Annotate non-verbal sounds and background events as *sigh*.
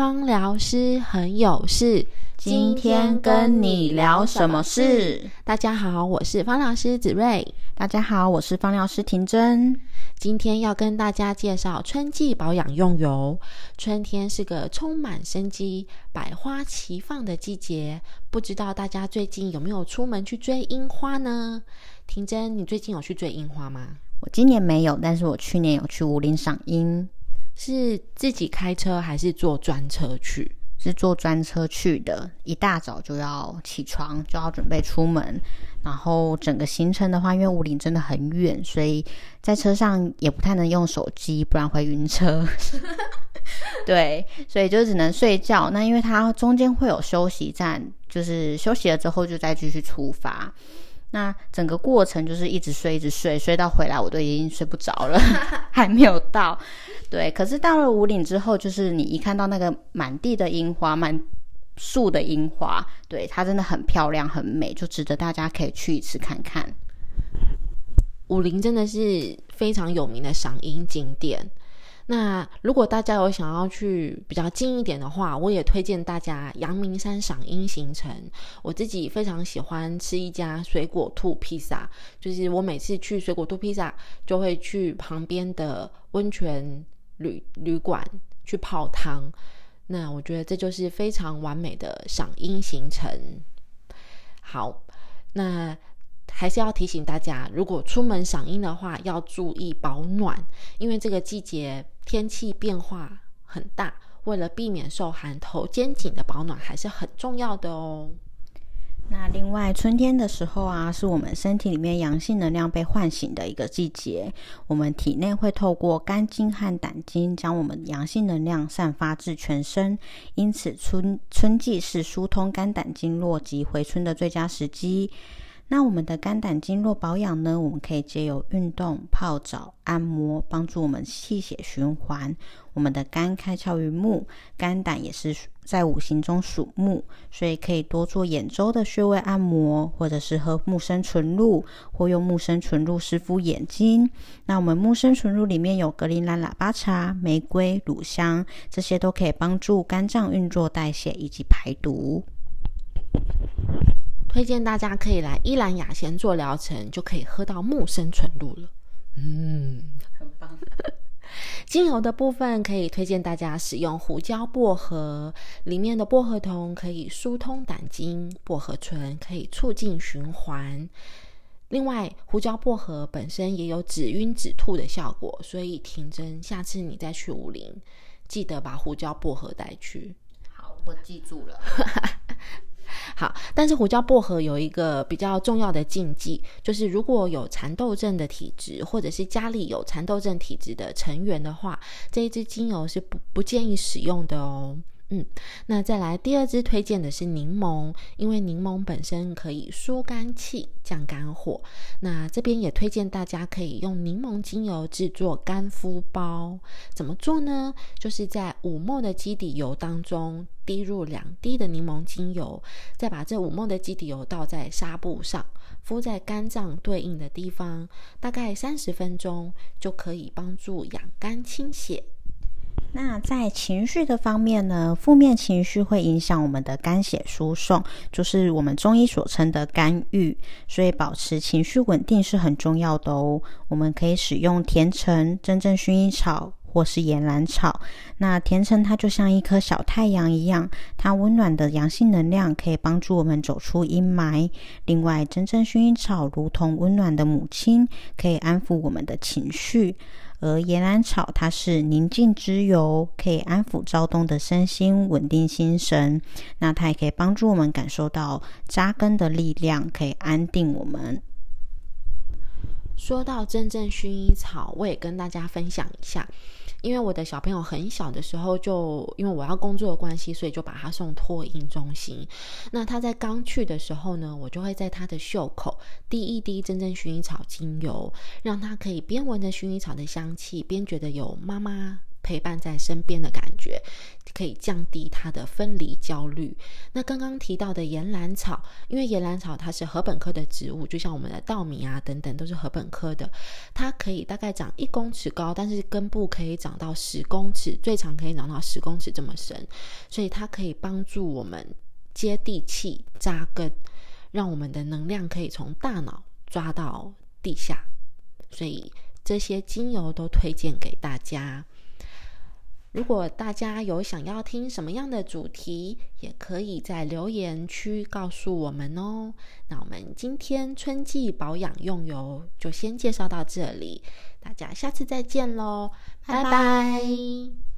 芳疗师很有事，今天跟你聊什么事？大家好，我是芳疗师子睿。大家好，我是芳疗师婷真。今天要跟大家介绍春季保养用油。春天是个充满生机、百花齐放的季节，不知道大家最近有没有出门去追樱花呢？婷真，你最近有去追樱花吗？我今年没有，但是我去年有去武林赏樱。是自己开车还是坐专车去？是坐专车去的，一大早就要起床，就要准备出门。然后整个行程的话，因为武林真的很远，所以在车上也不太能用手机，不然会晕车。*laughs* 对，所以就只能睡觉。那因为它中间会有休息站，就是休息了之后就再继续出发。那整个过程就是一直睡，一直睡，睡到回来我都已经睡不着了，*laughs* 还没有到。对，可是到了五岭之后，就是你一看到那个满地的樱花，满树的樱花，对它真的很漂亮，很美，就值得大家可以去一次看看。武林真的是非常有名的赏樱景点。那如果大家有想要去比较近一点的话，我也推荐大家阳明山赏樱行程。我自己非常喜欢吃一家水果兔披萨，就是我每次去水果兔披萨，就会去旁边的温泉旅旅馆去泡汤。那我觉得这就是非常完美的赏樱行程。好，那。还是要提醒大家，如果出门赏樱的话，要注意保暖，因为这个季节天气变化很大，为了避免受寒，头肩颈的保暖还是很重要的哦。那另外，春天的时候啊，是我们身体里面阳性能量被唤醒的一个季节，我们体内会透过肝经和胆经将我们阳性能量散发至全身，因此春春季是疏通肝胆经络及回春的最佳时机。那我们的肝胆经络保养呢？我们可以借由运动、泡澡、按摩，帮助我们气血循环。我们的肝开窍于目，肝胆也是在五行中属木，所以可以多做眼周的穴位按摩，或者是喝木生纯露，或用木生纯露湿敷眼睛。那我们木生纯露里面有格陵兰喇叭茶、玫瑰、乳香，这些都可以帮助肝脏运作代谢以及排毒。推荐大家可以来依兰雅贤做疗程，就可以喝到木生纯露了。嗯，很棒。精油的部分可以推荐大家使用胡椒薄荷，里面的薄荷酮可以疏通胆经，薄荷醇可以促进循环。另外，胡椒薄荷本身也有止晕止吐的效果，所以婷真，下次你再去武林，记得把胡椒薄荷带去。好，我记住了。*laughs* *laughs* *laughs* 好，但是胡椒薄荷有一个比较重要的禁忌，就是如果有蚕豆症的体质，或者是家里有蚕豆症体质的成员的话，这一支精油是不不建议使用的哦。嗯，那再来第二支推荐的是柠檬，因为柠檬本身可以疏肝气、降肝火。那这边也推荐大家可以用柠檬精油制作干敷包。怎么做呢？就是在五沫的基底油当中滴入两滴的柠檬精油，再把这五沫的基底油倒在纱布上，敷在肝脏对应的地方，大概三十分钟就可以帮助养肝清血。那在情绪的方面呢？负面情绪会影响我们的肝血输送，就是我们中医所称的肝郁，所以保持情绪稳定是很重要的哦。我们可以使用甜橙、真正薰衣草或是岩兰草。那甜橙它就像一颗小太阳一样，它温暖的阳性能量可以帮助我们走出阴霾。另外，真正薰衣草如同温暖的母亲，可以安抚我们的情绪。而岩兰草，它是宁静之油，可以安抚躁动的身心，稳定心神。那它也可以帮助我们感受到扎根的力量，可以安定我们。说到真正薰衣草，我也跟大家分享一下。因为我的小朋友很小的时候，就因为我要工作的关系，所以就把他送托婴中心。那他在刚去的时候呢，我就会在他的袖口滴一滴真正薰衣草精油，让他可以边闻着薰衣草的香气，边觉得有妈妈陪伴在身边的感觉，可以降低他的分离焦虑。那刚刚提到的岩兰草，因为岩兰草它是禾本科的植物，就像我们的稻米啊等等都是禾本科的，它可以大概长一公尺高，但是根部可以长到十公尺，最长可以长到十公尺这么深，所以它可以帮助我们接地气、扎根，让我们的能量可以从大脑抓到地下。所以这些精油都推荐给大家。如果大家有想要听什么样的主题，也可以在留言区告诉我们哦。那我们今天春季保养用油就先介绍到这里，大家下次再见喽，拜拜。